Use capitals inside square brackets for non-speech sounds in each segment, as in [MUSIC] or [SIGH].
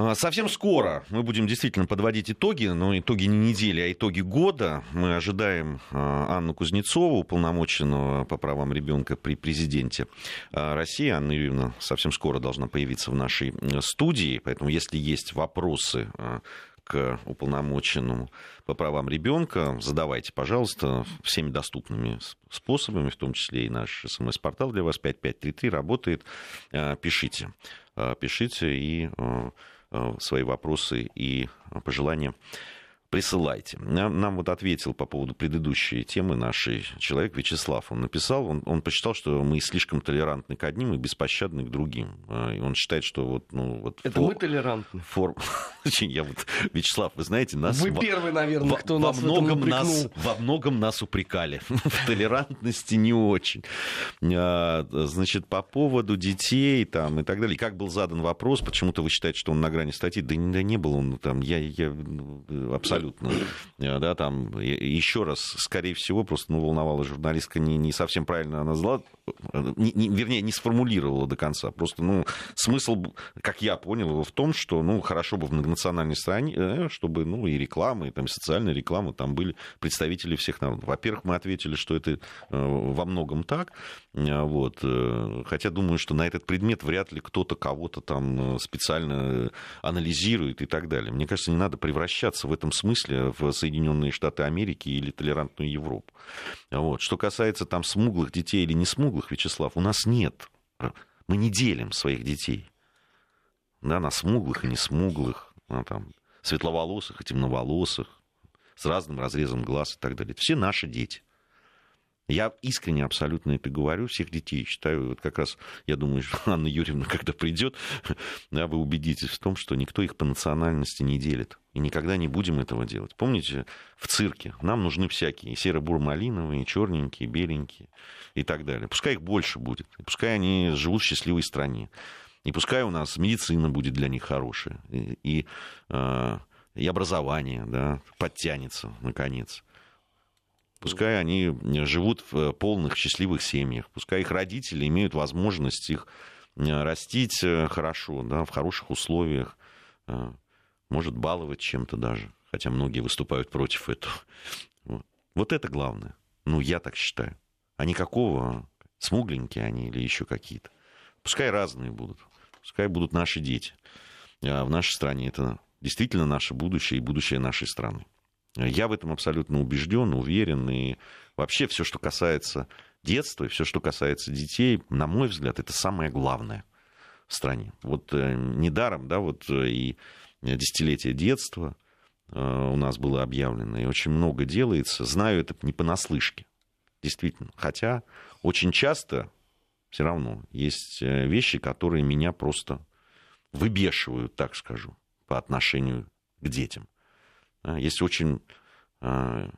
А, совсем скоро мы будем действительно подводить итоги, но итоги не недели, а итоги года. Мы ожидаем а, Анну Кузнецову, уполномоченного по правам ребенка при президенте а, России. Анна Юрьевна совсем скоро должна появиться в нашей студии, поэтому если есть вопросы к уполномоченному по правам ребенка, задавайте, пожалуйста, всеми доступными способами, в том числе и наш смс-портал для вас 5533 работает. Пишите, пишите и Э, свои вопросы и пожелания присылайте. Нам вот ответил по поводу предыдущей темы нашей человек Вячеслав. Он написал, он, он посчитал, что мы слишком толерантны к одним и беспощадны к другим. А, и он считает, что вот... Ну, вот Это фор... мы толерантны? Фор... [LAUGHS] Я вот, Вячеслав, вы знаете, нас... Вы первый, наверное, во, кто во нас многом нас Во многом нас упрекали. [LAUGHS] В толерантности не очень. А, значит, по поводу детей там и так далее. Как был задан вопрос, почему-то вы считаете, что он на грани статьи? Да не, да не был он там. Я, я ну, абсолютно абсолютно. Э, да, там, еще раз, скорее всего, просто ну, волновала журналистка не, не совсем правильно она э, не, не, вернее, не сформулировала до конца. Просто, ну, смысл, как я понял, его в том, что, ну, хорошо бы в многонациональной стране, э, чтобы, ну, и реклама, и там социальная реклама, там были представители всех народов. Во-первых, мы ответили, что это во многом так, вот, хотя думаю, что на этот предмет вряд ли кто-то кого-то там специально анализирует и так далее. Мне кажется, не надо превращаться в этом смысле в Соединенные Штаты Америки или толерантную Европу. Вот. Что касается там смуглых детей или не смуглых, Вячеслав, у нас нет. Мы не делим своих детей да, на смуглых и не смуглых, на, там, светловолосых и темноволосых, с разным разрезом глаз и так далее. Все наши дети. Я искренне абсолютно это говорю, всех детей считаю, вот как раз, я думаю, Анна Юрьевна, когда придет, [LAUGHS] да, вы убедитесь в том, что никто их по национальности не делит. И никогда не будем этого делать. Помните, в цирке нам нужны всякие, серо-бур-малиновые, черненькие, беленькие и так далее. Пускай их больше будет, и пускай они живут в счастливой стране. И пускай у нас медицина будет для них хорошая, и, и, э, и образование да, подтянется, наконец. Пускай они живут в полных счастливых семьях, пускай их родители имеют возможность их э, растить э, хорошо, да, в хороших условиях, э, может баловать чем-то даже, хотя многие выступают против этого. Вот это главное. Ну, я так считаю. А никакого смугленькие они или еще какие-то. Пускай разные будут. Пускай будут наши дети. А в нашей стране это действительно наше будущее и будущее нашей страны. Я в этом абсолютно убежден, уверен. И вообще все, что касается детства, и все, что касается детей, на мой взгляд, это самое главное в стране. Вот э, недаром, да, вот э, и десятилетие детства э, у нас было объявлено, и очень много делается. Знаю это не понаслышке, действительно. Хотя очень часто все равно есть вещи, которые меня просто выбешивают, так скажу, по отношению к детям. А, есть очень а,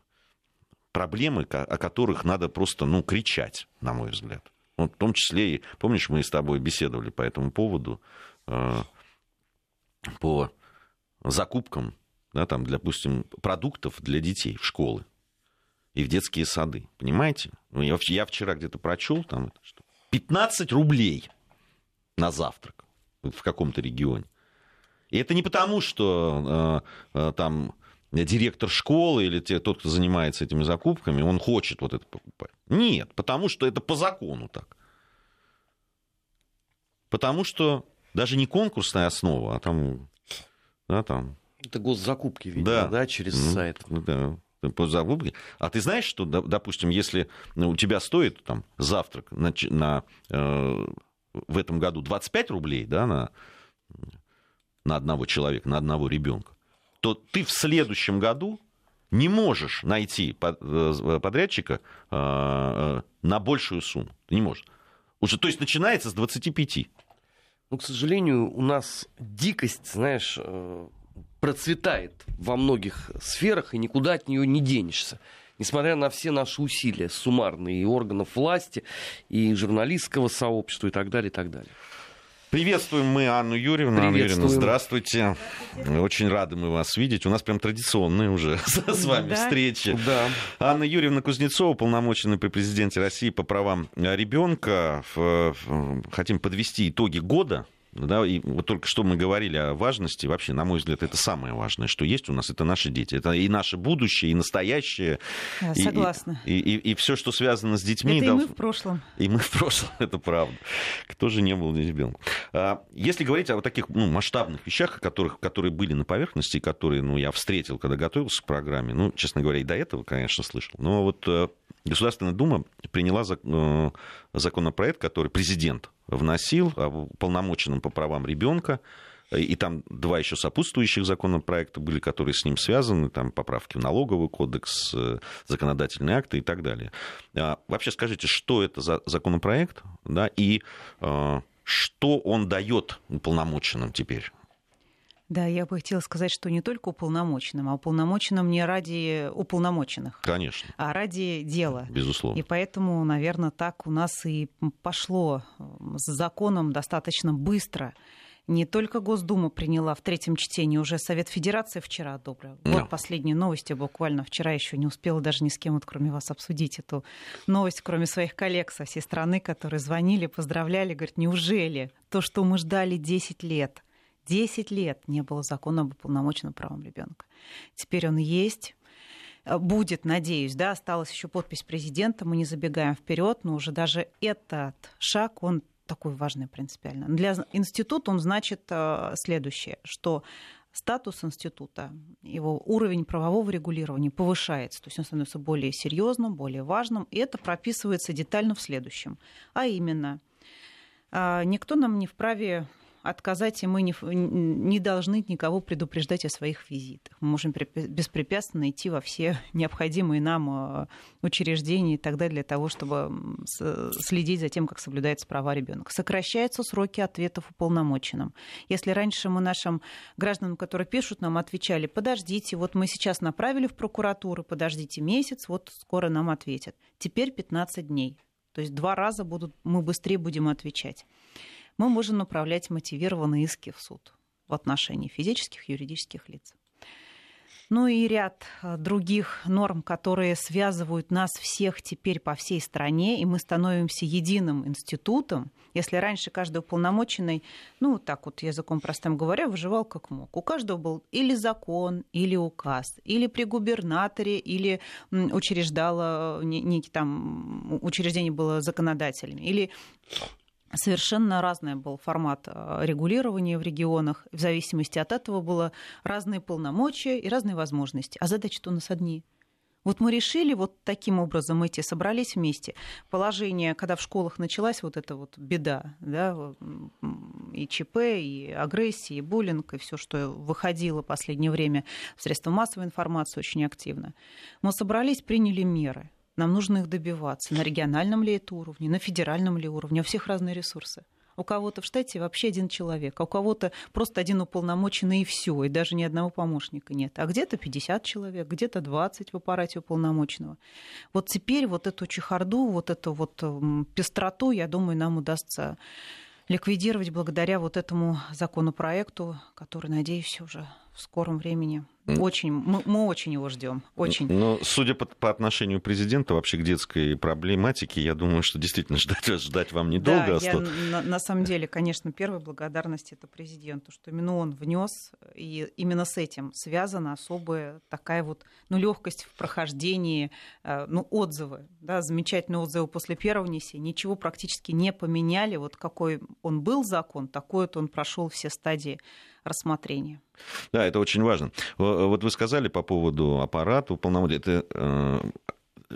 проблемы, о которых надо просто ну, кричать, на мой взгляд. Вот в том числе и, помнишь, мы с тобой беседовали по этому поводу, а, по закупкам, да, там, допустим, продуктов для детей в школы и в детские сады. Понимаете? Ну, я, я вчера где-то прочел, там, что 15 рублей на завтрак в каком-то регионе. И это не потому, что э, э, там директор школы или те, тот, кто занимается этими закупками, он хочет вот это покупать. Нет, потому что это по закону так. Потому что даже не конкурсная основа, а там... Да, там это госзакупки, видимо, да, да через ну, сайт. Да, по закупке. А ты знаешь, что, допустим, если у тебя стоит там завтрак на, на, э, в этом году 25 рублей да, на, на одного человека, на одного ребенка, то ты в следующем году не можешь найти э, подрядчика э, э, на большую сумму. Ты не можешь. Уже, то есть начинается с 25. Ну, к сожалению, у нас дикость, знаешь, процветает во многих сферах, и никуда от нее не денешься. Несмотря на все наши усилия суммарные и органов власти, и журналистского сообщества, и так далее, и так далее. Приветствуем мы Анну Юрьевну. Анна Юрьевна, здравствуйте. Очень рады мы вас видеть. У нас прям традиционные уже [LAUGHS] с вами да? встречи. Да. Анна Юрьевна Кузнецова, полномоченная при президенте России по правам ребенка. Хотим подвести итоги года Да, и вот только что мы говорили о важности, вообще, на мой взгляд, это самое важное, что есть у нас, это наши дети. Это и наше будущее, и настоящее. Да, согласна. И, и, и, и все, что связано с детьми. Это и мы в прошлом. И мы в прошлом, [LAUGHS] это правда. Кто же не был ребенком? А, если говорить о вот таких ну, масштабных вещах, которых, которые были на поверхности, которые ну, я встретил, когда готовился к программе, ну, честно говоря, и до этого, конечно, слышал. Но вот э, Государственная Дума приняла э, законопроект, который президент вносил о полномоченном по правам ребенка. И там два еще сопутствующих законопроекта были, которые с ним связаны, там поправки в налоговый кодекс, э, законодательные акты и так далее. А вообще скажите, что это за законопроект, да, и э, что он дает уполномоченным теперь? Да, я бы хотела сказать, что не только уполномоченным, а уполномоченным не ради уполномоченных. Конечно. А ради дела. Безусловно. И поэтому, наверное, так у нас и пошло с законом достаточно быстро. Не только Госдума приняла в третьем чтении, уже Совет Федерации вчера одобрил. Да. Вот последние новости, буквально вчера еще не успела даже ни с кем, вот, кроме вас, обсудить эту новость, кроме своих коллег со всей страны, которые звонили, поздравляли, говорят, неужели то, что мы ждали 10 лет – 10 лет не было закона об уполномоченном правом ребенка. Теперь он есть э, будет, надеюсь, да, осталась еще подпись президента, мы не забегаем вперед, но уже даже этот шаг, он такой важный принципиально. Для института он значит э, следующее, что статус института, его уровень правового регулирования повышается, то есть он становится более серьезным, более важным, и это прописывается детально в следующем. А именно, э, никто нам не вправе отказать, и мы не, не должны никого предупреждать о своих визитах. Мы можем беспрепятственно идти во все [LAUGHS] необходимые нам э, учреждения и так далее для того, чтобы следить за тем, как соблюдаются права ребенка. Сокращаются сроки ответов уполномоченным. Если раньше мы нашим гражданам, которые пишут, нам отвечали, подождите, вот мы сейчас направили в прокуратуру, подождите месяц, вот скоро нам ответят. Теперь 15 дней. То есть два раза будут, мы быстрее будем отвечать мы можем направлять мотивированные иски в суд в отношении физических и юридических лиц. Ну и ряд э, других норм, которые связывают нас всех теперь по всей стране, и мы становимся единым институтом. Если раньше каждый уполномоченный, ну так вот языком простым говоря, выживал как мог. У каждого был или закон, или указ, или при губернаторе, или учреждало, некий там учреждение было законодателями, или Совершенно разный был формат э, регулирования в регионах. В зависимости от этого было разные полномочия и разные возможности. А задачи-то у нас одни. Вот мы решили вот таким образом эти собрались вместе. Положение, когда в школах началась вот эта вот беда, да, и ЧП, и агрессия, и буллинг, и все, что выходило в последнее время в средства массовой информации очень активно. Мы собрались, приняли меры – нам нужно их добиваться. На региональном ли это уровне, на федеральном ли уровне. У всех разные ресурсы. У кого-то в штате вообще один человек, а у кого-то просто один уполномоченный и все, и даже ни одного помощника нет. А где-то 50 человек, где-то 20 в аппарате уполномоченного. Вот теперь вот эту чехарду, вот эту вот пестроту, я думаю, нам удастся ликвидировать благодаря вот этому законопроекту, который, надеюсь, уже в скором времени очень, мы, мы очень его ждем, очень. Но судя по, по отношению президента вообще к детской проблематике, я думаю, что действительно ждать, [LAUGHS] ждать вам недолго. Да, я, на, на самом деле, конечно, первая благодарность это президенту, что именно он внес, и именно с этим связана особая такая вот, ну, легкость в прохождении, э, ну, отзывы, да, замечательные отзывы после первого внесения, ничего практически не поменяли, вот какой он был закон, такой вот он прошел все стадии рассмотрения. Да, это очень важно. Вот вы сказали по поводу аппарата уполномоченного. Это э,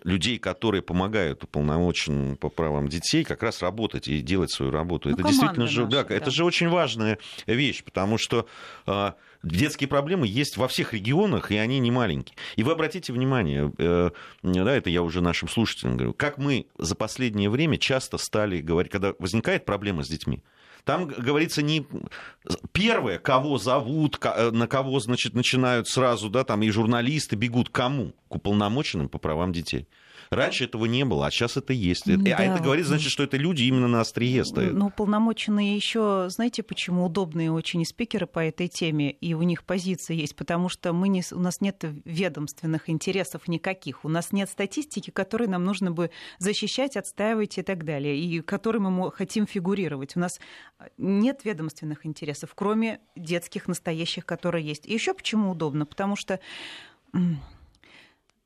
людей, которые помогают уполномоченным по правам детей, как раз работать и делать свою работу. Ну, это действительно же, наша, да, да. это же очень важная вещь, потому что э, детские проблемы есть во всех регионах, и они не маленькие. И вы обратите внимание, э, да, это я уже нашим слушателям говорю, как мы за последнее время часто стали говорить, когда возникает проблема с детьми, там говорится не первое, кого зовут, э, на кого, значит, начинают сразу, да, там и журналисты бегут кому? К уполномоченным по правам детей. Раньше этого не было, а сейчас это есть. Да. А это говорит, значит, что это люди именно на острие стоят. Ну, полномоченные еще, знаете, почему удобные очень спикеры по этой теме, и у них позиция есть, потому что мы не, у нас нет ведомственных интересов никаких, у нас нет статистики, которые нам нужно бы защищать, отстаивать и так далее, и которой мы хотим фигурировать. У нас нет ведомственных интересов, кроме детских настоящих, которые есть. И еще почему удобно? Потому что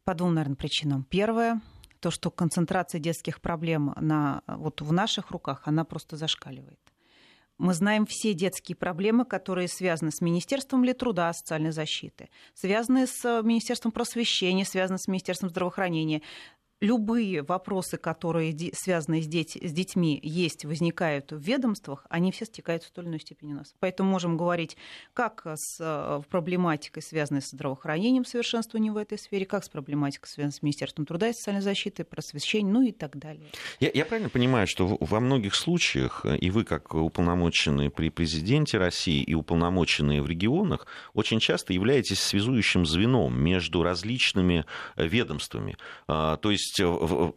по двум, наверное, причинам. Первое, то, что концентрация детских проблем на, вот в наших руках, она просто зашкаливает. Мы знаем все детские проблемы, которые связаны с Министерством ли труда, социальной защиты, связаны с Министерством просвещения, связаны с Министерством здравоохранения, любые вопросы, которые связаны с, деть, с детьми, есть, возникают в ведомствах, они все стекаются в той или иной степени нас. Поэтому можем говорить как с э, проблематикой, связанной с здравоохранением, совершенствованием в этой сфере, как с проблематикой, связанной с Министерством труда и социальной защиты, просвещения, ну и так далее. Я, я правильно понимаю, что во многих случаях э, и вы, как уполномоченные при президенте России и уполномоченные в регионах, очень часто являетесь связующим звеном между различными э, ведомствами. А, то есть есть э,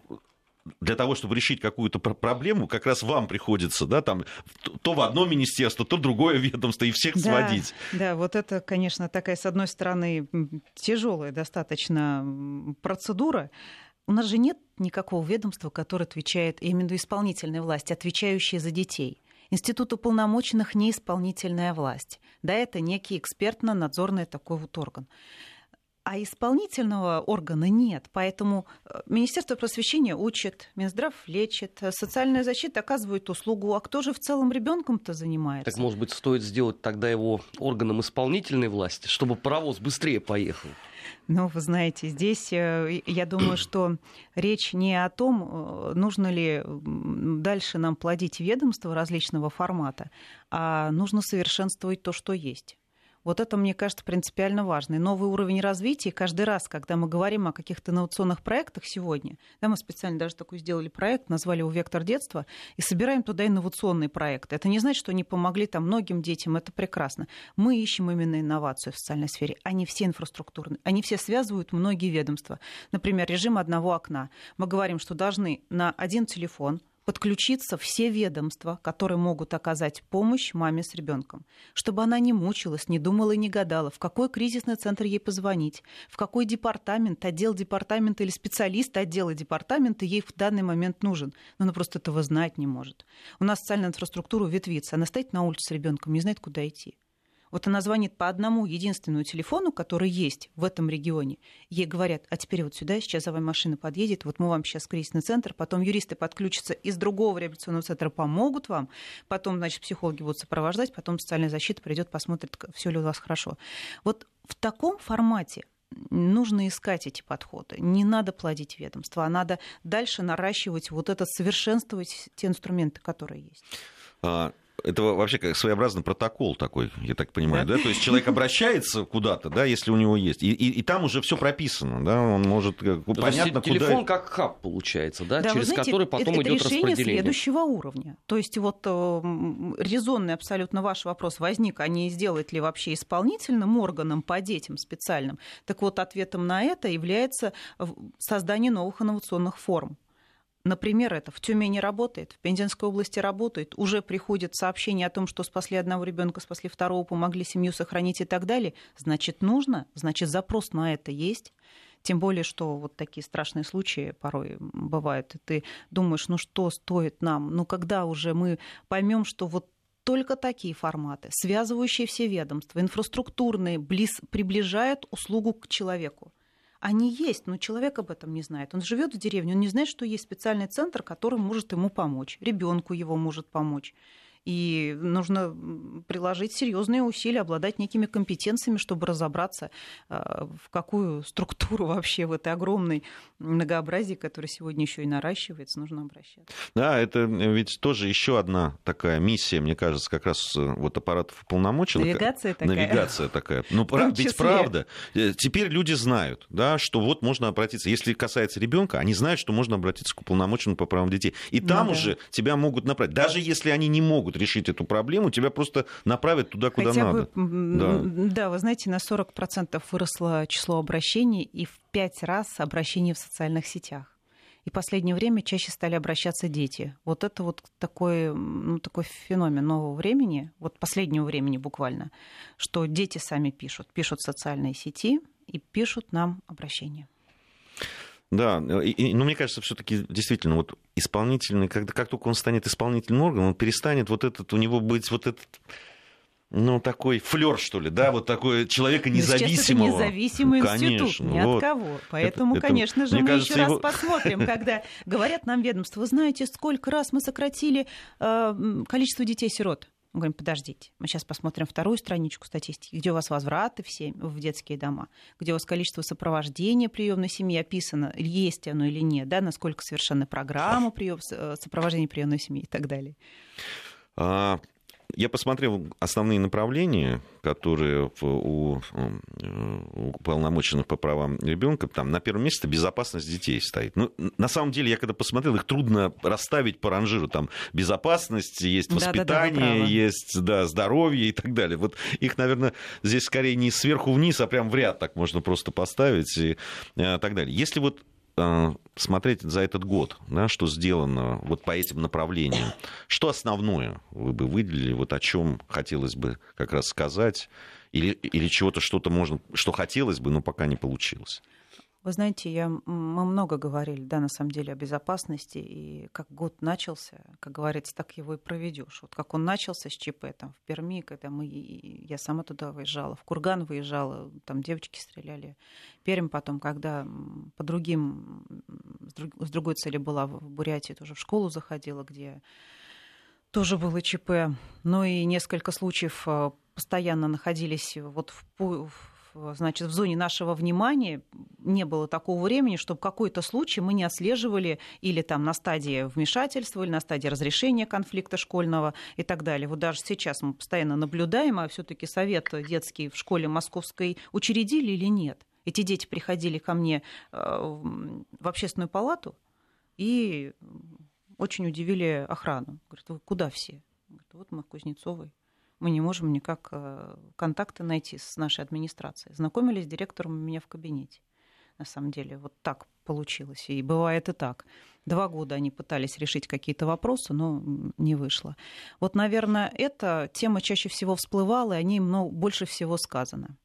для того, чтобы решить какую-то проблему, как раз вам приходится, да, там, то в одно министерство, то в другое [LAUGHS] ведомство, и всех да, сводить. Да, вот это, конечно, такая, с одной стороны, тяжелая достаточно процедура. У нас же нет никакого ведомства, которое отвечает именно исполнительной власти, отвечающей за детей. Институт уполномоченных не исполнительная власть. Да, это некий экспертно-надзорный такой вот орган а исполнительного органа нет. Поэтому э, Министерство просвещения учит, Минздрав лечит, э, социальная защита оказывает услугу. А кто же в целом ребенком-то занимается? Так, может быть, стоит сделать тогда его органом исполнительной власти, чтобы паровоз быстрее поехал? Ну, вы знаете, здесь э, я думаю, что речь не о том, нужно ли дальше нам плодить ведомства различного формата, а нужно совершенствовать то, что есть. Вот это, мне кажется, принципиально важно. И новый уровень развития, каждый раз, когда мы говорим о каких-то инновационных проектах сегодня, да, мы специально даже такой сделали проект, назвали его «Вектор детства», и собираем туда инновационные проекты. Это не значит, что они помогли там многим детям, это прекрасно. Мы ищем именно инновацию в социальной сфере. Они все инфраструктурные, они все связывают многие ведомства. Например, режим одного окна. Мы говорим, что должны на один телефон подключиться все ведомства, которые могут оказать помощь маме с ребенком, чтобы она не мучилась, не думала и не гадала, в какой кризисный центр ей позвонить, в какой департамент, отдел департамента или специалист отдела департамента ей в данный момент нужен. Но она просто этого знать не может. У нас социальная инфраструктура ветвится, она стоит на улице с ребенком, не знает, куда идти. Вот она звонит по одному единственному телефону, который есть в этом регионе. Ей говорят, а теперь вот сюда, сейчас за вами машина подъедет, вот мы вам сейчас кризисный центр, потом юристы подключатся из другого реабилитационного центра, помогут вам, потом, значит, психологи будут сопровождать, потом социальная защита придет, посмотрит, все ли у вас хорошо. Вот в таком формате нужно искать эти подходы. Не надо плодить ведомство, а надо дальше наращивать вот это, совершенствовать те инструменты, которые есть. Это вообще как своеобразный протокол такой, я так понимаю, да? То есть человек обращается куда-то, да, если у него есть, и, и, и там уже все прописано, да, он может То понятно, куда... Телефон как хаб получается, да, да через знаете, который потом это, идет это решение распределение. следующего уровня. То есть вот э, резонный абсолютно ваш вопрос возник, а не сделать ли вообще исполнительным органом по детям специальным. Так вот, ответом на это является создание новых инновационных форм. Например, это в Тюмени работает, в Пензенской области работает, уже приходит сообщение о том, что спасли одного ребенка, спасли второго, помогли семью сохранить и так далее. Значит, нужно, значит, запрос на это есть. Тем более, что вот такие страшные случаи порой бывают. И ты думаешь, ну что стоит нам? Ну когда уже мы поймем, что вот только такие форматы, связывающие все ведомства, инфраструктурные, близ, приближают услугу к человеку. Они есть, но человек об этом не знает. Он живет в деревне, он не знает, что есть специальный центр, который может ему помочь, ребенку его может помочь. И нужно приложить серьезные усилия, обладать некими компетенциями, чтобы разобраться, а, в какую структуру [LAUGHS] вообще в этой огромной многообразии, которое сегодня еще и наращивается, нужно обращаться. Да, это ведь тоже еще одна такая миссия, мне кажется, как раз э, вот аппаратов уполномоченных. Навигация такая. Ведь такая. Ну, [LAUGHS] ведь правда. Э, теперь люди знают, да, что вот можно обратиться. Если касается ребенка, они знают, что можно обратиться к уполномоченному по правам детей. И ну, там да. уже тебя могут направить. Даже если они не могут могут решить эту проблему, тебя просто направят туда, куда Хотя надо. Бы, да. да, вы знаете, на 40% выросло число обращений и в 5 раз обращений в социальных сетях. И в последнее время чаще стали обращаться дети. Вот это вот такой, ну, такой феномен нового времени, вот последнего времени буквально, что дети сами пишут, пишут в социальные сети и пишут нам обращения. Да, и, но мне кажется, все-таки действительно, вот исполнительный, когда, как только он станет исполнительным органом, он перестанет вот этот, у него быть вот этот ну, такой флер, что ли, да, вот такой человека независимого. Ну, это независимый конечно, институт, ни вот. от кого. Поэтому, это, конечно же, мы кажется, еще его... раз посмотрим, [LAUGHS] когда говорят нам ведомство, вы знаете, сколько раз мы сократили э, количество детей-сирот. Мы говорим, подождите, мы сейчас посмотрим вторую страничку статистики, где у вас возвраты в, семь, в детские дома, где у вас количество сопровождения приемной семьи описано, есть оно или нет, да, насколько совершенно программа прием, э, сопровождения приемной семьи и так далее. А, я посмотрел основные направления, которые у, у полномоченных по правам ребенка. Там на первом месте безопасность детей стоит. Ну, на самом деле, я когда посмотрел, их трудно расставить по ранжиру. Там безопасность, есть воспитание, да, да, да, есть да, здоровье и так далее. Вот их, наверное, здесь скорее не сверху вниз, а прям в ряд так можно просто поставить и э, так далее. Если вот Э, смотреть за этот год, да, что сделано вот по этим направлениям, что основное вы бы выделили, вот о чем хотелось бы как раз сказать, или, или чего-то, что-то можно, что хотелось бы, но пока не получилось? Вы знаете, я, мы много говорили, да, на самом деле, о безопасности, и как год начался, как говорится, так его и проведешь. Вот как он начался с ЧП, там, в Перми, когда мы, я сама туда выезжала, в Курган выезжала, там девочки стреляли. Пермь потом, когда по другим, с другой цели была в Бурятии, тоже в школу заходила, где тоже было ЧП. Ну и несколько случаев э, постоянно находились вот в, значит, в зоне нашего внимания не было такого времени, чтобы какой-то случай мы не отслеживали или там на стадии вмешательства, или на стадии разрешения конфликта школьного и так далее. Вот даже сейчас мы постоянно наблюдаем, а все-таки совет детский в школе московской учредили или нет. Эти дети приходили ко мне э, в общественную палату и очень удивили охрану. Говорят, вы куда все? Говорят, вот мы в Кузнецовой мы не можем никак э, контакты найти с нашей администрацией. Знакомились с директором у меня в кабинете. На самом деле, вот так получилось. И бывает и так. Два года они пытались решить какие-то вопросы, но не вышло. Вот, наверное, эта тема чаще всего всплывала, и о ней много, больше всего сказано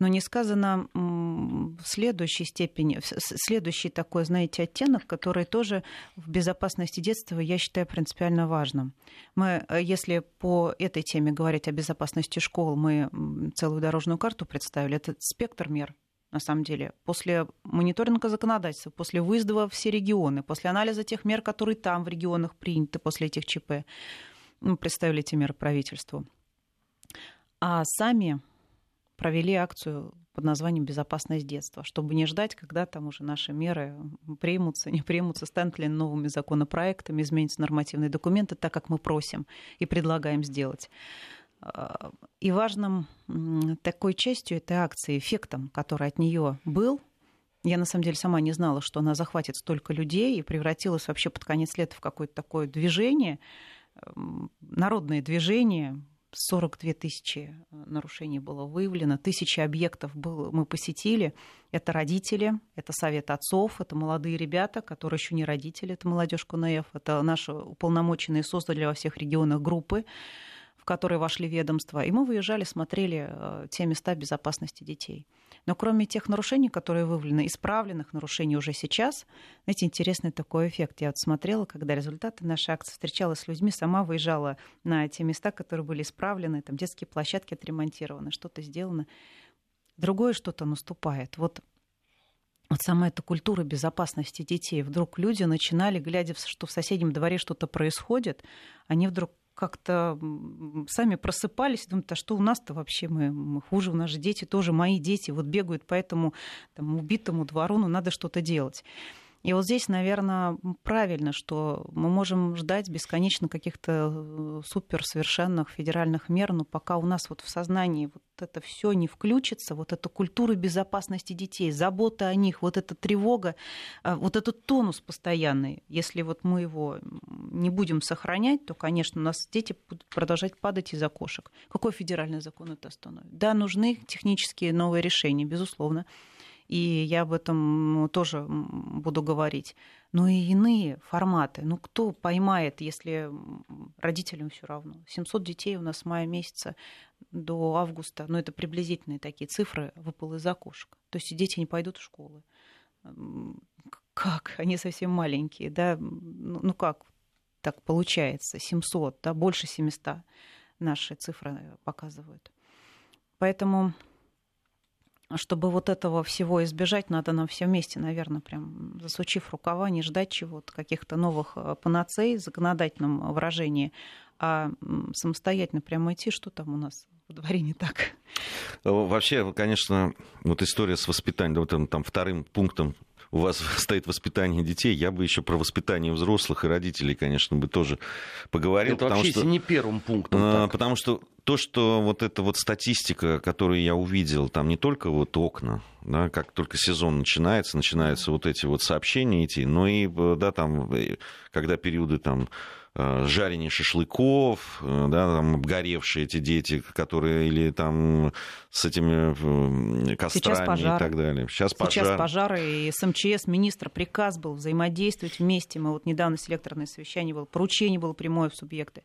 но не сказано в следующей степени, следующий такой, знаете, оттенок, который тоже в безопасности детства я считаю принципиально важным. Мы, э, если по этой теме говорить о безопасности школ, мы целую дорожную карту представили, это спектр мер, на самом деле. После мониторинга законодательства, после выезда во все регионы, после анализа тех мер, которые там в регионах приняты после этих ЧП, мы представили эти меры правительству. А сами провели акцию под названием «Безопасность детства», чтобы не ждать, когда там уже наши меры примутся, не примутся, станут ли новыми законопроектами, изменятся нормативные документы, так как мы просим и предлагаем сделать. А, и важным такой частью этой акции, эффектом, который от нее был, я на самом деле сама не знала, что она захватит столько людей и превратилась вообще под конец лета в какое-то такое движение, народное движение, 42 тысячи э, нарушений было выявлено, тысячи объектов было, мы посетили. Это родители, это совет отцов, это молодые ребята, которые еще не родители, это молодежь КНФ, это наши уполномоченные создали во всех регионах группы, в которые вошли ведомства. И мы выезжали, смотрели э, те места безопасности детей. Но кроме тех нарушений, которые выявлены, исправленных нарушений уже сейчас, знаете, интересный такой эффект. Я вот смотрела, когда результаты нашей акции, встречалась с людьми, сама выезжала на те места, которые были исправлены, там детские площадки отремонтированы, что-то сделано. Другое что-то наступает. Вот вот сама эта культура безопасности детей. Вдруг люди начинали, глядя, что в соседнем дворе что-то происходит, они вдруг как-то сами просыпались, думают, а что у нас-то вообще, мы, мы хуже, у нас же дети тоже мои дети, вот бегают по этому там, убитому двору, ну надо что-то делать. И вот здесь, наверное, правильно, что мы можем ждать бесконечно каких-то э, суперсовершенных федеральных мер, но пока у нас вот в сознании вот это все не включится, вот эта культура безопасности детей, забота о них, вот эта тревога, э, вот этот тонус постоянный, если вот мы его не будем сохранять, то, конечно, у нас дети будут продолжать падать из окошек. Какой федеральный закон это остановит? Да, нужны технические новые решения, безусловно и я об этом тоже буду говорить. но и иные форматы. Ну, кто поймает, если родителям все равно? 700 детей у нас с мая месяца до августа, ну, это приблизительные такие цифры, выпало из окошек. То есть дети не пойдут в школы. Как? Они совсем маленькие, да? Ну, ну как так получается? 700, да, больше 700 наши цифры показывают. Поэтому чтобы вот этого всего избежать, надо нам все вместе, наверное, прям засучив рукава, не ждать чего-то, каких-то новых э, панацей в законодательном выражении, а самостоятельно прямо идти, что там у нас в дворе не так. Вообще, конечно, вот история с воспитанием, вот там, там вторым пунктом у вас [LAUGHS] стоит воспитание детей, я бы еще про воспитание взрослых и родителей, конечно, бы тоже поговорил. Это вообще что, не первым пунктом. А, так. Потому что то, что вот эта вот статистика, которую я увидел, там не только вот окна, да, как только сезон начинается, начинаются вот эти вот сообщения идти, но и, да, там, когда периоды там Э, жарение шашлыков, э, да, там обгоревшие эти дети, которые или там с этими кострами и так далее. Сейчас, Сейчас пожары. и с МЧС министр приказ был взаимодействовать вместе. Мы вот недавно селекторное совещание было, поручение было прямое в субъекты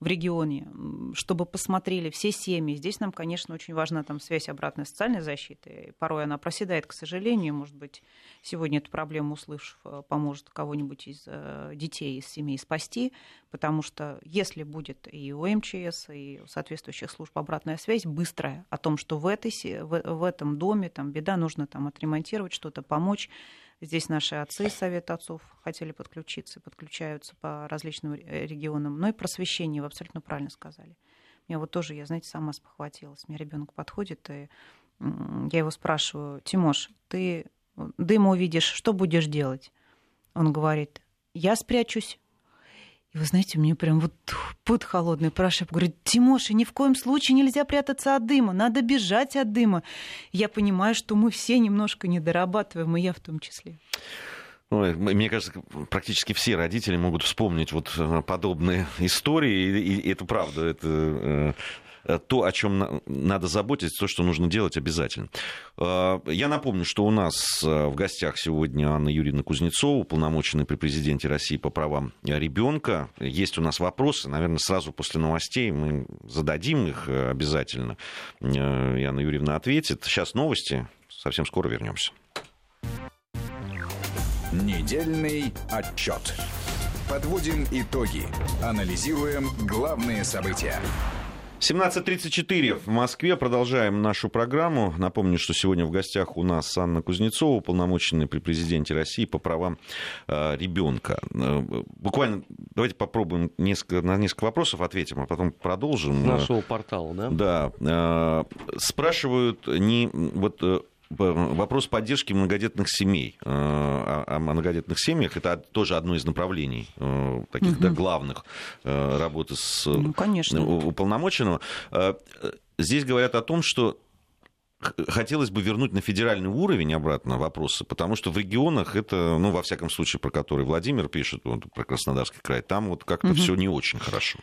в регионе, чтобы посмотрели все семьи. Здесь нам, конечно, очень важна там связь обратной социальной защиты. Порой она проседает, к сожалению. Может быть, сегодня эту проблему, услышав, э, поможет кого-нибудь из э, детей, из семей спасти, потому что если будет и у МЧС, и у соответствующих служб обратная связь быстрая о том, что в, этой, в, в этом доме там беда, нужно там отремонтировать что-то, помочь, Здесь наши отцы из Совета отцов хотели подключиться, подключаются по различным регионам. Ну и просвещение, вы абсолютно правильно сказали. Меня вот тоже, я, знаете, сама спохватилась. Мне ребенок подходит, и я его спрашиваю, Тимош, ты дым увидишь, что будешь делать? Он говорит, я спрячусь. И вы знаете, мне прям вот пот холодный прошиб. Говорит, Тимоша, ни в коем случае нельзя прятаться от дыма, надо бежать от дыма. Я понимаю, что мы все немножко не дорабатываем, и я в том числе. Ой, мне кажется, практически все родители могут вспомнить вот э, подобные истории, и, и это правда, это Э, то, о чем надо заботиться, то, что нужно делать обязательно. Э, я напомню, что у нас э, в гостях сегодня Анна Юрьевна Кузнецова, уполномоченная при президенте России по правам ребенка. Есть у нас вопросы, наверное, сразу после новостей мы зададим их обязательно. И Анна Юрьевна ответит. Сейчас новости, совсем скоро вернемся. Недельный отчет. Подводим итоги. Анализируем главные события. 17.34 в Москве. Продолжаем нашу программу. Напомню, что сегодня в гостях у нас Анна Кузнецова, уполномоченная при президенте России по правам э, ребенка. Э, буквально давайте попробуем несколько, на несколько вопросов ответим, а потом продолжим. Нашего портала, да? Да. Э, спрашивают не вот вопрос поддержки многодетных семей. Э, о многодетных семьях это тоже одно из направлений э, таких угу. да, главных э, работы с ну, конечно. уполномоченного. Здесь говорят о том, что хотелось бы вернуть на федеральный уровень обратно вопросы, потому что в регионах это, ну, во всяком случае, про который Владимир пишет, вот, про Краснодарский край, там вот как-то угу. все не очень хорошо.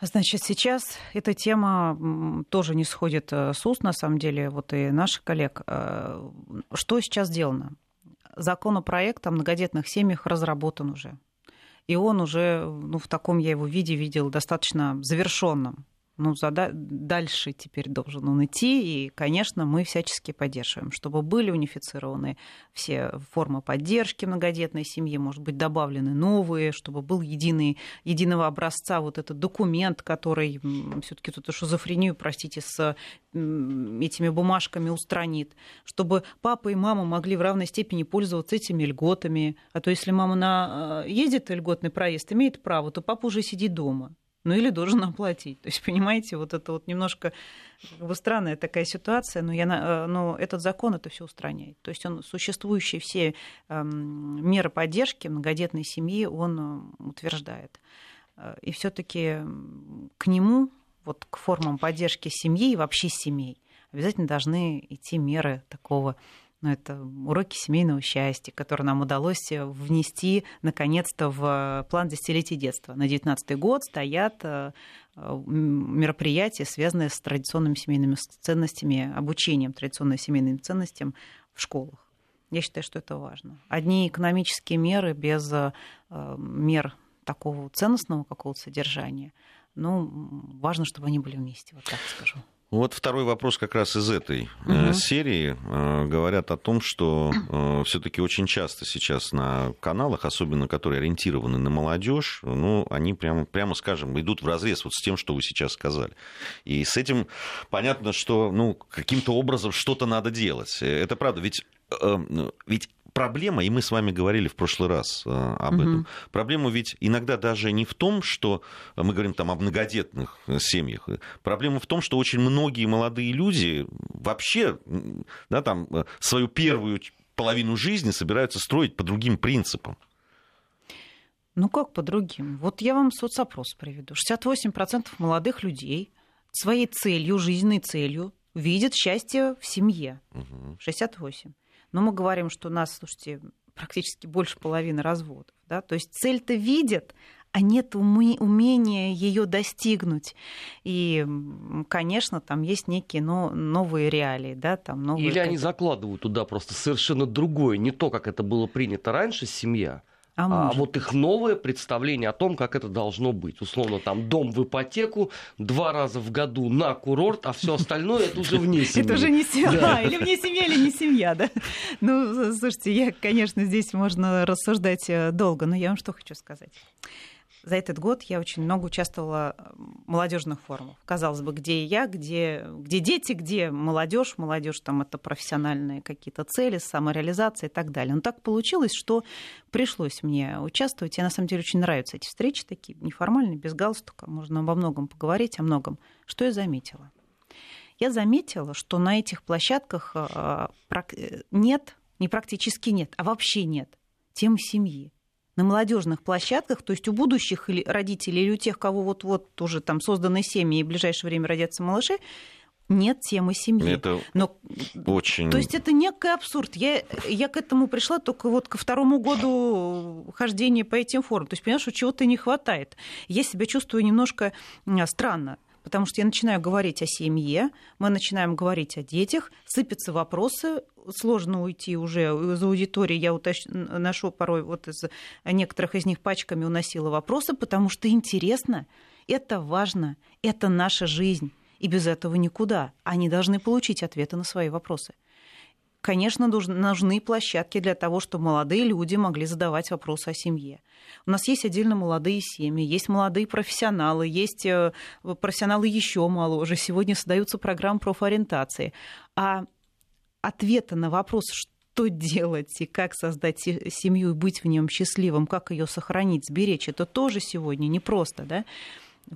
Значит, сейчас эта тема тоже не сходит э, с уст, на самом деле, вот и наших коллег. Э, что сейчас сделано? Законопроект о многодетных семьях разработан уже. И он уже, ну, в таком я его виде видел, достаточно завершенном ну, зада... дальше теперь должен он идти, и, конечно, мы всячески поддерживаем, чтобы были унифицированы все формы поддержки многодетной семьи, может быть, добавлены новые, чтобы был единый, единого образца вот этот документ, который все-таки тут шизофрению, простите, с этими бумажками устранит, чтобы папа и мама могли в равной степени пользоваться этими льготами, а то если мама на... Э, ездит льготный проезд, имеет право, то папа уже сидит дома ну или должен оплатить. То есть, понимаете, вот это вот немножко как бы странная такая ситуация, но, я, э, но этот закон это все устраняет. То есть он существующие все эм, меры поддержки многодетной семьи он э, утверждает. Э, и все-таки к нему, вот к формам поддержки семьи и вообще семей, обязательно должны идти меры такого ну, это уроки семейного счастья, которые нам удалось э, внести наконец-то в план десятилетия детства. На 2019 год стоят э, мероприятия, связанные с традиционными семейными ценностями, обучением традиционным семейным ценностям в школах. Я считаю, что это важно. Одни экономические меры без э, мер такого ценностного какого-то содержания, ну, важно, чтобы они были вместе, вот так скажу. Вот второй вопрос как раз из этой угу. серии. Э, говорят о том, что э, все-таки очень часто сейчас на каналах, особенно которые ориентированы на молодежь, ну, они прямо, прямо скажем, идут в разрез вот с тем, что вы сейчас сказали. И с этим понятно, что ну, каким-то образом что-то надо делать. Это правда, ведь, ведь проблема, и мы с вами говорили в прошлый раз э, об этом, угу. проблема ведь иногда даже не в том, что мы говорим там о многодетных семьях, проблема в том, что очень многие молодые люди вообще да, там, э, свою первую половину жизни собираются строить по другим принципам. Ну как по другим? Вот я вам соцопрос приведу. 68% молодых людей своей целью, жизненной целью видят счастье в семье. Угу. 68. Но мы говорим, что у нас, слушайте, практически больше половины разводов. Да? То есть цель-то видят, а нет умения ее достигнуть. И, конечно, там есть некие но, новые реалии. Да, там новые Или они закладывают туда просто совершенно другое, не то, как это было принято раньше, семья, а, а вот их новое представление о том, как это должно быть. Условно, там дом в ипотеку, два раза в году на курорт, а все остальное это уже вне семьи. Это уже не семья. [LAUGHS] Или вне семьи, или не семья, да? Ну, слушайте, я, конечно, здесь можно рассуждать э, долго, но я вам что хочу сказать за этот год я очень много участвовала в молодежных форумах. Казалось бы, где я, где, где дети, где молодежь. Молодежь там это профессиональные какие-то цели, самореализация и так далее. Но так получилось, что пришлось мне участвовать. И на самом деле очень нравятся эти встречи такие, неформальные, без галстука. Можно обо многом поговорить, о многом. Что я заметила? Я заметила, что на этих площадках э, э, нет, не практически нет, а вообще нет темы семьи на молодежных площадках, то есть у будущих родителей или у тех, кого вот-вот уже там созданы семьи и в ближайшее время родятся малыши, нет темы семьи. Это Но, очень... То есть это некий абсурд. Я, я к этому пришла только вот ко второму году хождения по этим форумам. То есть, понимаешь, что чего-то не хватает. Я себя чувствую немножко странно потому что я начинаю говорить о семье, мы начинаем говорить о детях, сыпятся вопросы, сложно уйти уже из аудитории. Я утащ... ношу порой вот из некоторых из них пачками уносила вопросы, потому что интересно, это важно, это наша жизнь. И без этого никуда. Они должны получить ответы на свои вопросы конечно, нужны площадки для того, чтобы молодые люди могли задавать вопросы о семье. У нас есть отдельно молодые семьи, есть молодые профессионалы, есть э, профессионалы еще моложе. Сегодня создаются программы профориентации. А ответа на вопрос, что делать и как создать семью и быть в нем счастливым, как ее сохранить, сберечь, это тоже сегодня непросто, да?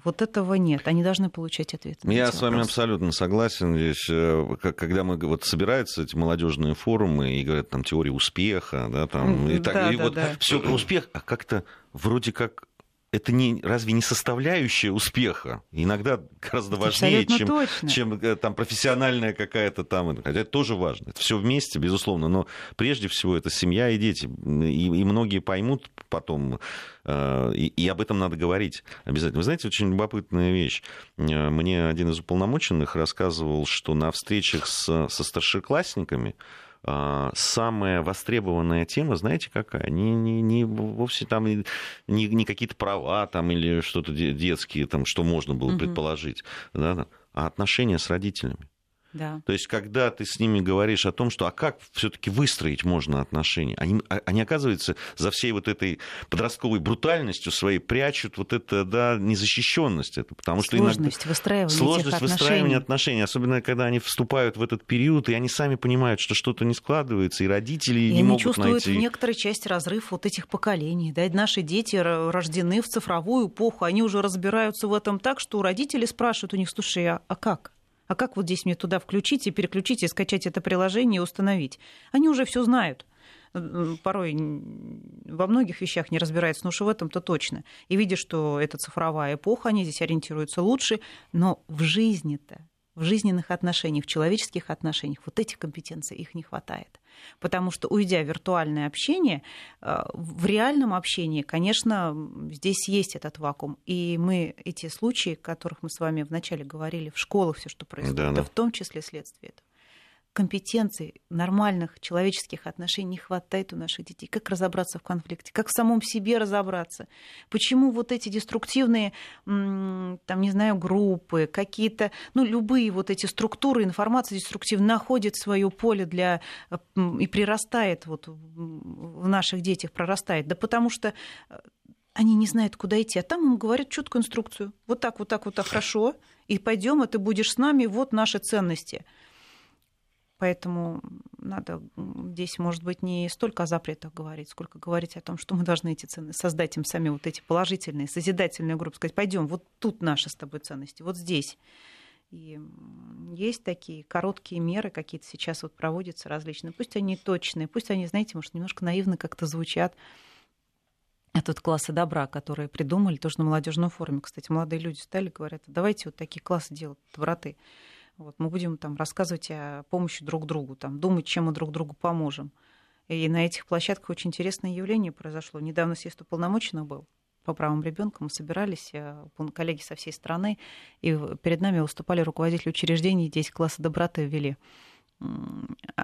Вот этого нет. Они должны получать ответ. Я с вами вопросы. абсолютно согласен. Здесь, э, когда мы вот собираются эти молодежные форумы и говорят там теория успеха, да, там и так, да, и да, вот да. все про успех, а как-то вроде как это не, разве не составляющая успеха? Иногда гораздо важнее, чем, чем э, там, профессиональная какая-то там. Хотя это тоже важно. Это все вместе, безусловно. Но прежде всего это семья и дети. И, и многие поймут потом, э, и, и об этом надо говорить обязательно. Вы знаете, очень любопытная вещь. Э, мне один из уполномоченных рассказывал, что на встречах с, со старшеклассниками самая востребованная тема, знаете, какая? Не, не, не вовсе там не, не какие-то права там, или что-то детские, там, что можно было угу. предположить, да, а отношения с родителями. Да. То есть, когда ты с ними говоришь о том, что а как все-таки выстроить можно отношения, они, а, они, оказывается, за всей вот этой подростковой брутальностью своей прячут вот это, да, незащищенность. Это, потому что сложность иногда... выстраивания Сложность выстраивания отношений, особенно когда они вступают в этот период, и они сами понимают, что что-то не складывается, и родители и не они могут чувствуют найти... в некоторой части разрыв вот этих поколений. Да? Наши дети рождены в цифровую эпоху, они уже разбираются в этом так, что родители спрашивают у них, слушай, а, а как? А как вот здесь мне туда включить и переключить, и скачать это приложение и установить? Они уже все знают порой во многих вещах не разбираются, но уж в этом-то точно. И видя, что это цифровая эпоха, они здесь ориентируются лучше, но в жизни-то в жизненных отношениях, в человеческих отношениях вот этих компетенций их не хватает. Потому что, уйдя в виртуальное общение, э, в реальном общении, конечно, здесь есть этот вакуум. И мы эти случаи, о которых мы с вами вначале говорили, в школах все, что происходит, да, да. в том числе следствие этого. Компетенций, нормальных человеческих отношений не хватает у наших детей. Как разобраться в конфликте, как в самом себе разобраться. Почему вот эти деструктивные, там, не знаю, группы, какие-то, ну, любые вот эти структуры информации деструктивные находят свое поле для и прирастает вот в наших детях, прорастает. Да потому что э, они не знают, куда идти, а там им говорят четкую инструкцию. Вот так, вот так, вот так, хорошо, и пойдем, а ты будешь с нами, вот наши ценности. Поэтому надо здесь, может быть, не столько о запретах говорить, сколько говорить о том, что мы должны эти ценности создать им сами вот эти положительные, созидательные группы, сказать, пойдем, вот тут наши с тобой ценности, вот здесь. И есть такие короткие меры, какие-то сейчас вот проводятся различные. Пусть они точные, пусть они, знаете, может, немножко наивно как-то звучат. Тут классы добра, которые придумали тоже на молодежном форуме. Кстати, молодые люди стали, говорят, давайте вот такие классы делать доброты. Вот, мы будем там рассказывать о помощи друг другу, там, думать, чем мы друг другу поможем. И на этих площадках очень интересное явление произошло. Недавно съезд уполномоченных был по правам ребенка. Мы собирались, э, коллеги со всей страны, и перед нами выступали руководители учреждений, здесь классы доброты ввели.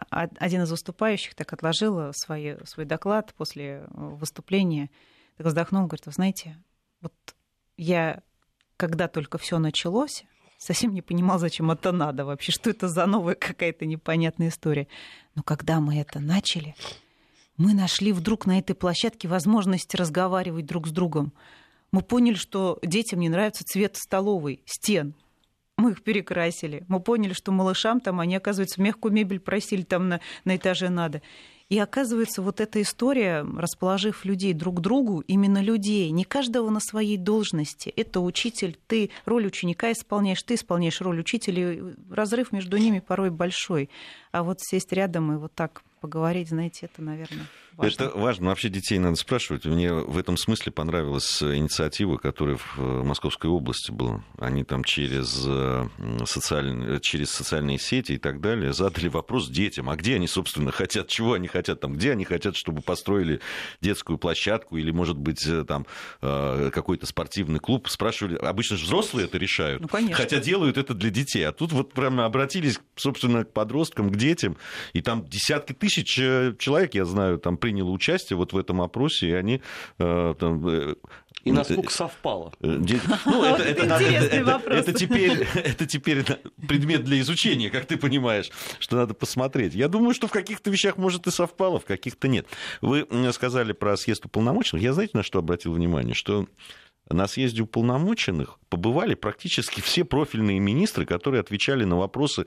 Один из выступающих так отложил свой, свой доклад после выступления, так вздохнул, говорит, вы знаете, вот я, когда только все началось, совсем не понимал, зачем это надо вообще, что это за новая какая-то непонятная история. Но когда мы это начали, мы нашли вдруг на этой площадке возможность разговаривать друг с другом. Мы поняли, что детям не нравится цвет столовой, стен. Мы их перекрасили. Мы поняли, что малышам там, они, оказывается, мягкую мебель просили там на, на этаже надо. И оказывается, вот эта история, расположив людей друг к другу, именно людей, не каждого на своей должности. Это учитель, ты роль ученика исполняешь, ты исполняешь роль учителя, и разрыв между ними порой большой. А вот сесть рядом и вот так поговорить, знаете, это, наверное, важно. Это важно. Вообще детей надо спрашивать. Мне в этом смысле понравилась инициатива, которая в э, Московской области была. Они там через, э, социальные, через социальные сети и так далее задали вопрос детям, а где они, собственно, хотят, чего они хотят, там, где они хотят, чтобы построили детскую площадку или, может быть, э, там какой-то спортивный клуб. Спрашивали, обычно же взрослые это решают, ну, конечно. хотя делают это для детей. А тут вот прямо обратились, собственно, к подросткам, к детям, и там десятки тысяч человек, я знаю, там приняло участие вот в этом опросе, и они э, там, э, и насколько совпало? Э, ну, [LAUGHS] это, это, это, это, теперь, [LAUGHS] это теперь предмет для изучения, как ты понимаешь, что надо посмотреть. Я думаю, что в каких-то вещах, может, и совпало, в каких-то нет. Вы сказали про съезд уполномоченных. Я знаете, на что обратил внимание? Что на съезде уполномоченных побывали практически все профильные министры, которые отвечали на вопросы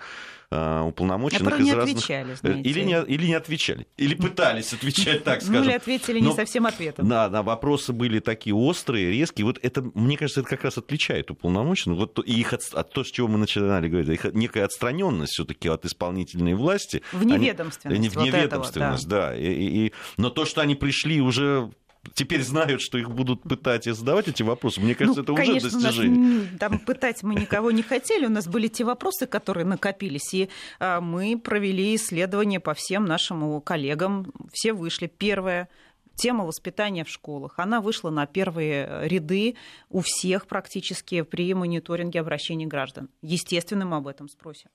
э, уполномоченных из не разных... Отвечали, знаете. или, не, или не отвечали, или пытались отвечать, так скажем. Ну, или ответили не совсем ответом. Да, да, вопросы были такие острые, резкие. Вот это, мне кажется, это как раз отличает уполномоченных. Вот и их от, от то, с чего мы начинали говорить, их некая отстраненность все-таки от исполнительной власти. В неведомственность. Они, вот этого, да. да. И, и, и, но то, что они пришли уже теперь знают, что их будут пытать и задавать эти вопросы, мне кажется, ну, это конечно, уже достижение. Нас, там пытать мы никого не хотели, у нас были те вопросы, которые накопились, и а, мы провели исследование по всем нашим коллегам, все вышли. Первое, тема воспитания в школах. Она вышла на первые ряды у всех практически при мониторинге обращений граждан. Естественно, мы об этом спросим.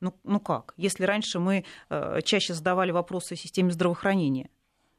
Ну, ну как? Если раньше мы э, чаще задавали вопросы о системе здравоохранения,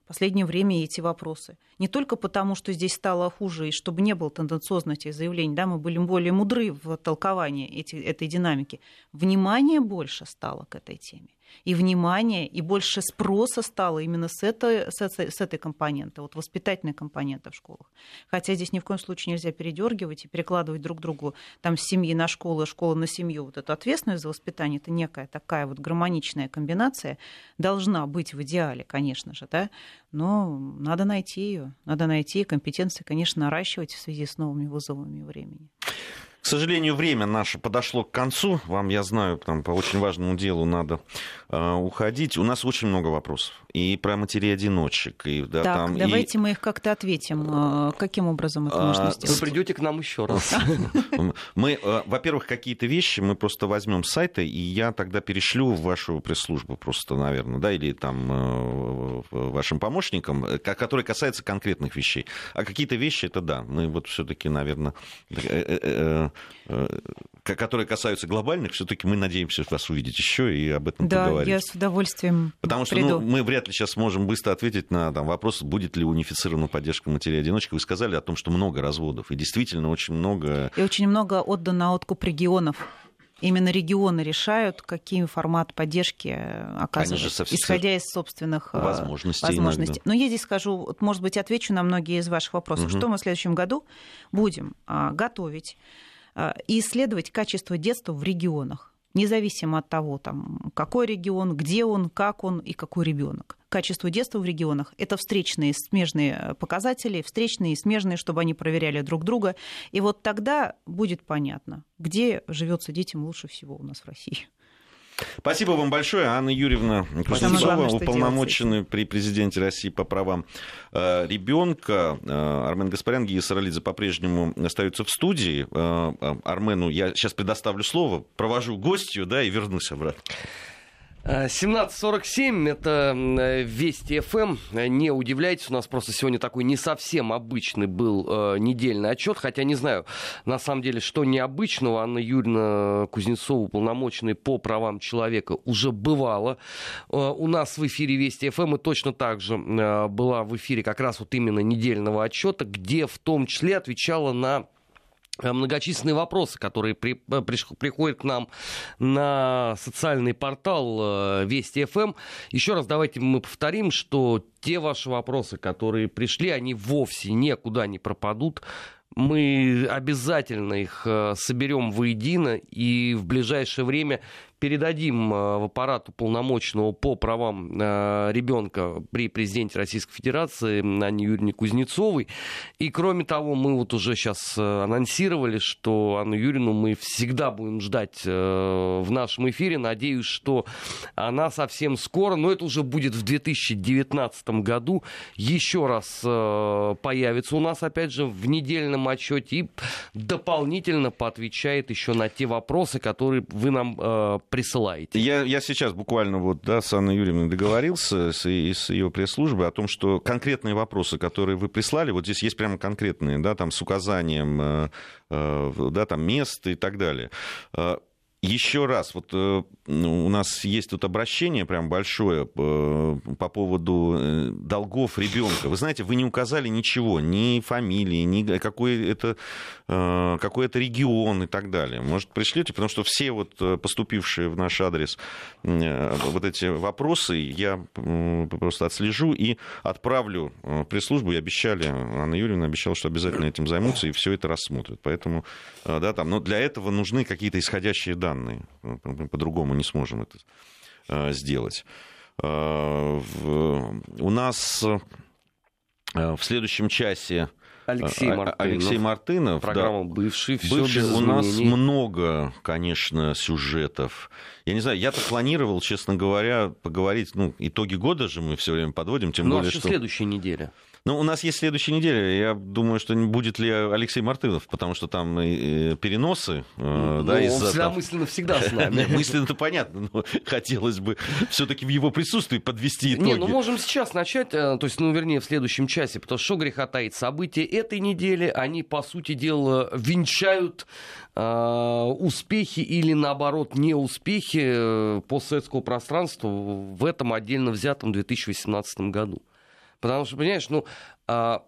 последнее время эти вопросы. Не только потому, что здесь стало хуже, и чтобы не было тенденциозности заявлений, да, мы были более мудры в толковании эти, этой динамики. Внимание больше стало к этой теме и внимание, и больше спроса стало именно с этой, с этой, с этой компоненты, вот воспитательной компоненты в школах. Хотя здесь ни в коем случае нельзя передергивать и перекладывать друг другу там с семьи на школу, школы на семью. Вот эту ответственность за воспитание, это некая такая вот гармоничная комбинация, должна быть в идеале, конечно же, да, но надо найти ее, надо найти компетенции, конечно, наращивать в связи с новыми вызовами времени. К сожалению, время наше подошло к концу. Вам, я знаю, там, по очень важному делу надо э, уходить. У нас очень много вопросов. И про матерей-одиночек. И, да, так, там, давайте и... мы их как-то ответим. А, каким образом это а, можно сделать? Вы придете к нам еще раз. [LAUGHS] Мы, э, во-первых, какие-то вещи мы просто возьмем с сайта, и я тогда перешлю в вашу пресс-службу просто, наверное, да, или там э, вашим помощникам, э, которые касаются конкретных вещей. А какие-то вещи, это да, мы вот все-таки, наверное, которые касаются глобальных, все-таки мы надеемся вас увидеть еще и об этом да, поговорить. Да, я с удовольствием Потому что приду. ну, мы вряд ли сейчас сможем быстро ответить на там, вопрос, будет ли унифицирована поддержка матерей-одиночек. Вы сказали о том, что много разводов, и действительно очень много... И очень много отдано на откуп регионов. Именно регионы решают, каким формат поддержки оказывать, со... исходя из собственных возможностей. возможностей. Но я здесь скажу, может быть, отвечу на многие из ваших вопросов. Угу. Что мы в следующем году будем готовить и исследовать качество детства в регионах независимо от того, там, какой регион, где он, как он и какой ребенок. Качество детства в регионах – это встречные смежные показатели, встречные и смежные, чтобы они проверяли друг друга. И вот тогда будет понятно, где живется детям лучше всего у нас в России. Спасибо вам большое. Анна Юрьевна Кузнецова, уполномоченный при президенте России по правам э, ребенка. Э, Армен Гаспарян, Гия Саралидзе по-прежнему остаются в студии. Э, Армену я сейчас предоставлю слово, провожу гостью да, и вернусь обратно. 17.47, это Вести ФМ. Не удивляйтесь, у нас просто сегодня такой не совсем обычный был э, недельный отчет, хотя не знаю, на самом деле, что необычного. Анна Юрьевна Кузнецова, уполномоченная по правам человека, уже бывала э, у нас в эфире Вести ФМ, и точно так же э, была в эфире как раз вот именно недельного отчета, где в том числе отвечала на многочисленные вопросы, которые при, при, приходят к нам на социальный портал Вести ФМ. Еще раз давайте мы повторим, что те ваши вопросы, которые пришли, они вовсе никуда не пропадут. Мы обязательно их соберем воедино и в ближайшее время передадим в аппарат уполномоченного по правам ребенка при президенте Российской Федерации Анне Юрьевне Кузнецовой. И кроме того, мы вот уже сейчас анонсировали, что Анну Юрьевну мы всегда будем ждать в нашем эфире. Надеюсь, что она совсем скоро, но это уже будет в 2019 году, еще раз появится у нас, опять же, в недельном отчете и дополнительно поотвечает еще на те вопросы, которые вы нам присылаете. Я, я сейчас буквально вот, да, с Анной Юрьевной договорился с, и с ее пресс-службой о том, что конкретные вопросы, которые вы прислали, вот здесь есть прямо конкретные, да, там с указанием, э, э, да, там мест и так далее. Еще раз, вот э, у нас есть тут обращение прям большое по, по поводу долгов ребенка. Вы знаете, вы не указали ничего, ни фамилии, ни какой это, какой это регион и так далее. Может, пришлете, потому что все вот поступившие в наш адрес вот эти вопросы я просто отслежу и отправлю пресс-службу. И обещали, Анна Юрьевна обещала, что обязательно этим займутся и все это рассмотрят. Поэтому, да, там, но для этого нужны какие-то исходящие данные данные. По-другому не сможем это сделать. У нас в следующем часе Алексей Мартынов. Алексей Мартынов. Программа да. «Бывший». Все Бывший. У нас много, конечно, сюжетов. Я не знаю, я-то планировал, честно говоря, поговорить, ну, итоги года же мы все время подводим, тем ну, более, а что... следующая неделя? Ну, у нас есть следующая неделя. Я думаю, что будет ли Алексей Мартынов, потому что там и переносы. Ну, да, он всегда мысленно всегда с нами. [LAUGHS] Мысленно-то понятно, но [LAUGHS] хотелось бы все-таки в его присутствии подвести итоги. Не, ну можем сейчас начать, то есть, ну, вернее, в следующем часе, потому что греха таит события этой недели, они, по сути дела, венчают успехи или, наоборот, неуспехи постсоветского пространства в этом отдельно взятом 2018 году. Потому что, понимаешь, ну, а,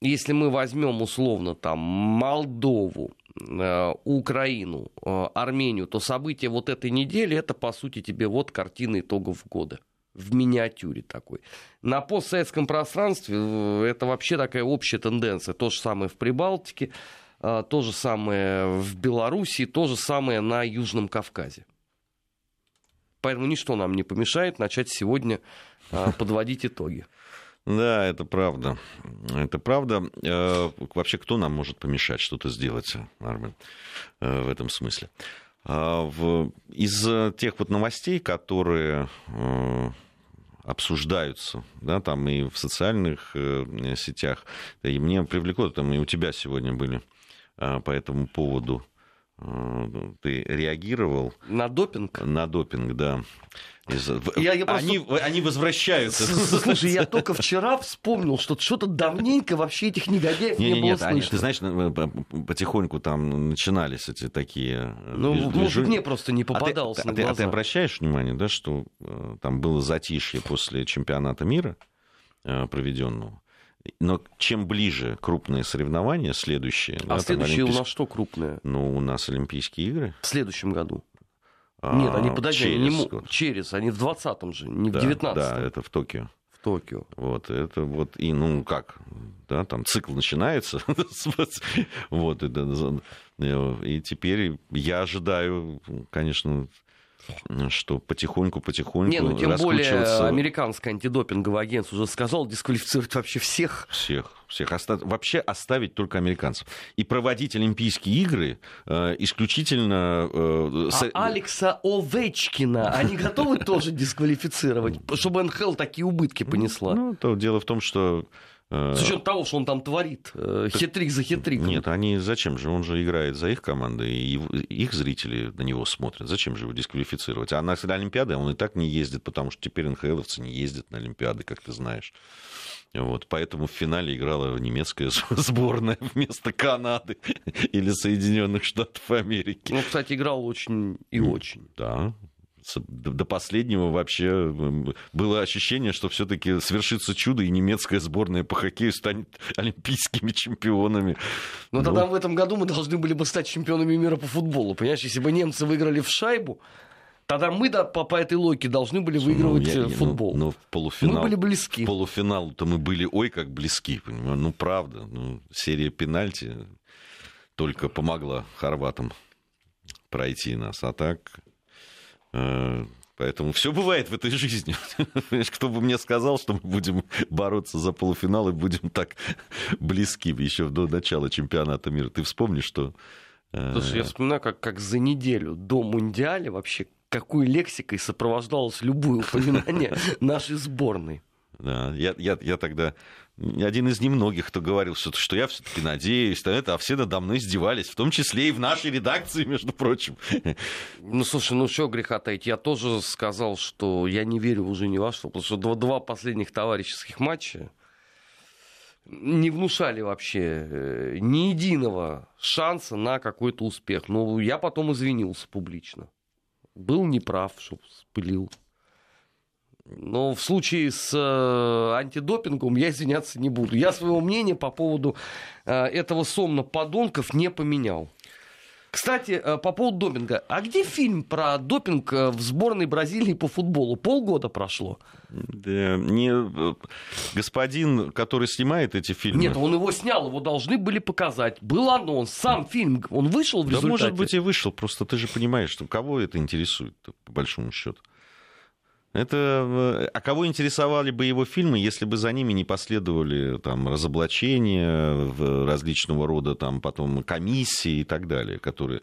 если мы возьмем условно там Молдову, а, Украину, а, Армению, то события вот этой недели это, по сути, тебе вот картина итогов года в миниатюре такой. На постсоветском пространстве э, это вообще такая общая тенденция. То же самое в Прибалтике, то же самое в Белоруссии, то же самое на Южном Кавказе. Поэтому ничто нам не помешает начать сегодня подводить итоги. Да, это правда. Это правда. Вообще, кто нам может помешать что-то сделать, Армен, в этом смысле? Из тех вот новостей, которые обсуждаются, да, там и в социальных сетях, и мне привлекло, там и у тебя сегодня были по этому поводу ты реагировал. На допинг? На допинг, да. Я, я просто... они, они возвращаются. Слушай, я только вчера вспомнил, что что-то давненько вообще этих негодяев не, не, не было нет, слышно. Они, ты знаешь, э, потихоньку там начинались эти такие... Э, ну, движ... может, мне просто не попадалось а ты, на а глаза. Ты, а ты обращаешь внимание, да, что э, там было затишье после чемпионата мира проведенного? Но чем ближе крупные соревнования, следующие... А да, следующие олимпийск... у нас что крупные? Ну, у нас Олимпийские игры. В следующем году. Нет, они, подожди, через, они не м... через, они в 20-м же, не да, в 19-м. Да, это в Токио. В Токио. Вот, это вот, и, ну, как, да, там цикл начинается, [LAUGHS] вот, и теперь я ожидаю, конечно, что потихоньку-потихоньку Не, ну тем более американское антидопинговое агентство уже сказал дисквалифицировать вообще всех. Всех, всех. Оста... Вообще оставить только американцев. И проводить Олимпийские игры э, исключительно... Э, с... А Алекса Овечкина они готовы тоже дисквалифицировать, чтобы НХЛ такие убытки понесла? Ну, то дело в том, что с учетом того, что он там творит, э, хитрик за хитриком. Нет, они зачем же? Он же играет за их команды, и их зрители на него смотрят. Зачем же его дисквалифицировать? А на Олимпиады он и так не ездит, потому что теперь НХЛовцы не ездят на Олимпиады, как ты знаешь. Вот, поэтому в финале играла немецкая сборная вместо Канады [LAUGHS] или Соединенных Штатов Америки. Ну, кстати, играл очень и очень. Да, до последнего вообще было ощущение, что все-таки свершится чудо, и немецкая сборная по хоккею станет [LAUGHS] олимпийскими чемпионами. Но ну, тогда в этом году мы должны были бы стать чемпионами мира по футболу. Понимаешь, если бы немцы выиграли в шайбу, Тогда мы да, по, по этой логике должны были ну, выигрывать ну, я, футбол. Ну, ну, в полуфинал, мы были близки. В полуфиналу-то мы были ой как близки, понимаешь? Ну, правда. Ну, серия пенальти только помогла хорватам пройти нас. А так Э, поэтому все бывает в этой жизни. [LAUGHS] Кто бы мне сказал, что мы будем бороться за полуфинал и будем так близки еще до начала чемпионата мира. Ты вспомнишь, что... Э, Слушай, я вспоминаю, как, как за неделю до Мундиаля вообще какой лексикой сопровождалось любое упоминание [LAUGHS] нашей сборной. Да, я, я, я тогда один из немногих, кто говорил, что, что я все-таки надеюсь на это, а все надо мной издевались, в том числе и в нашей редакции, между прочим. Ну, слушай, ну что греха таить, я тоже сказал, что я не верю уже ни во что, потому что два, два последних товарищеских матча не внушали вообще э, ни единого шанса на какой-то успех. Но я потом извинился публично. Был неправ, что спылил. Но в случае с э, антидопингом я извиняться не буду. Я своего мнения по поводу э, этого сомна подонков не поменял. Кстати, э, по поводу допинга. А где фильм про допинг в сборной Бразилии по футболу? Полгода прошло. Да, не господин, который снимает эти фильмы. Нет, он его снял, его должны были показать. Был анонс, сам фильм, он вышел в результате. Да, может быть, и вышел, просто ты же понимаешь, что кого это интересует, по большому счету. Это, э, а кого интересовали бы его фильмы, если бы за ними не последовали там, разоблачения различного рода там, потом комиссии и так далее, которые...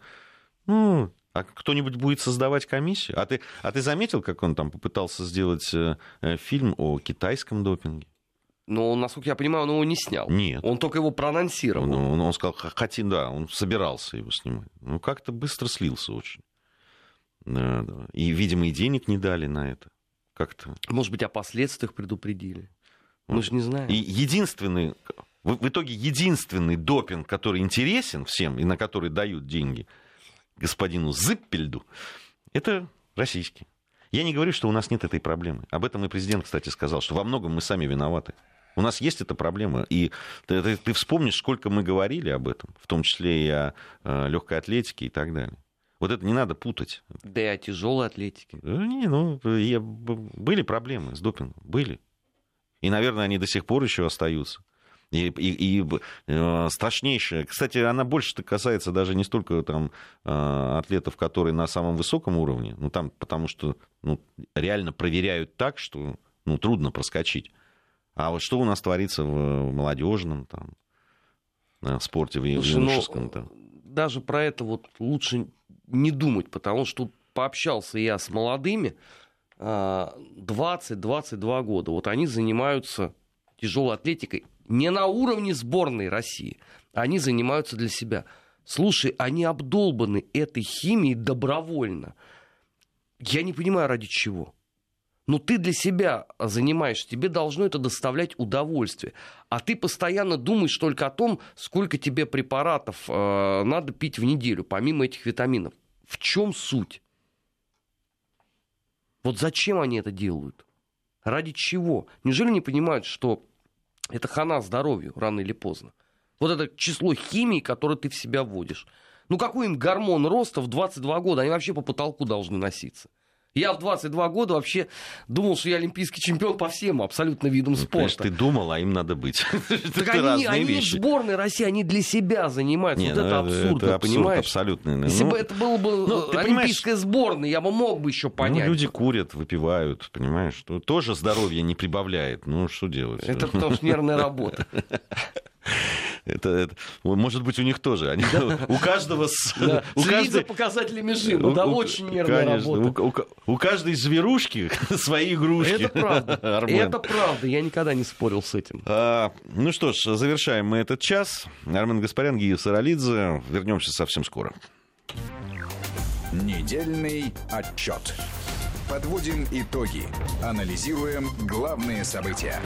Ну, а кто-нибудь будет создавать комиссию? А ты, а ты заметил, как он там попытался сделать э, э фильм о китайском допинге? Но, насколько я понимаю, он его не снял. Нет. Он только его проанонсировал. Он, он, он сказал, хотим, да, он собирался его снимать. Ну, как-то быстро слился очень. И, видимо, и денег не дали на это как-то. Может быть, о последствиях предупредили. Мы же не знаем. И единственный, в итоге единственный допинг, который интересен всем и на который дают деньги господину Зиппельду, это российский. Я не говорю, что у нас нет этой проблемы. Об этом и президент, кстати, сказал, что во многом мы сами виноваты. У нас есть эта проблема. И ты, ты, ты вспомнишь, сколько мы говорили об этом, в том числе и о э, легкой атлетике и так далее. Вот это не надо путать. Да и о тяжелой атлетике. Не, ну, я, были проблемы с допингом, были. И, наверное, они до сих пор еще остаются. И, и, и э, страшнейшая. Кстати, она больше касается даже не столько там, э, атлетов, которые на самом высоком уровне, ну, там, потому что ну, реально проверяют так, что ну, трудно проскочить. А вот что у нас творится в молодежном там, в спорте, в ну, юношеском? Ну, даже про это вот лучше не думать, потому что пообщался я с молодыми, 20-22 а, года. Вот они занимаются тяжелой атлетикой не на уровне сборной России, они занимаются для себя. Слушай, они обдолбаны этой химией добровольно. Я не понимаю, ради чего. Но ты для себя занимаешься, тебе должно это доставлять удовольствие. А ты постоянно думаешь только о том, сколько тебе препаратов э, надо пить в неделю, помимо этих витаминов. В чем суть? Вот зачем они это делают? Ради чего? Неужели не понимают, что это хана здоровью рано или поздно? Вот это число химии, которое ты в себя вводишь. Ну какой им гормон роста в 22 года? Они вообще по потолку должны носиться. Я в 22 года вообще думал, что я олимпийский чемпион по всем абсолютно видам ну, спорта. ты думал, а им надо быть. Так [LAUGHS] они, они сборной России, они для себя занимаются. Не, вот это ну, абсурд, это абсурд понимаешь? абсолютно. Если ну, бы это было бы ну, олимпийская сборная, я бы мог бы еще ну, понять. Ну, люди курят, выпивают, понимаешь? Тоже здоровье не прибавляет. Ну, что делать? Это потому что нервная работа. [LAUGHS] Это, это, может быть, у них тоже. Они, да. [LAUGHS] У каждого... Да. У каждой... за показателями ЖИМа. Да, очень нервная конечно, работа. У, у, у каждой зверушки [LAUGHS] свои игрушки. Это правда. [LAUGHS] Это правда. Я никогда не спорил с этим. А, ну что ж, завершаем мы этот час. Армен Гаспарян, Гия Саралидзе. Вернемся совсем скоро. Недельный отчет. Подводим итоги. Анализируем главные события.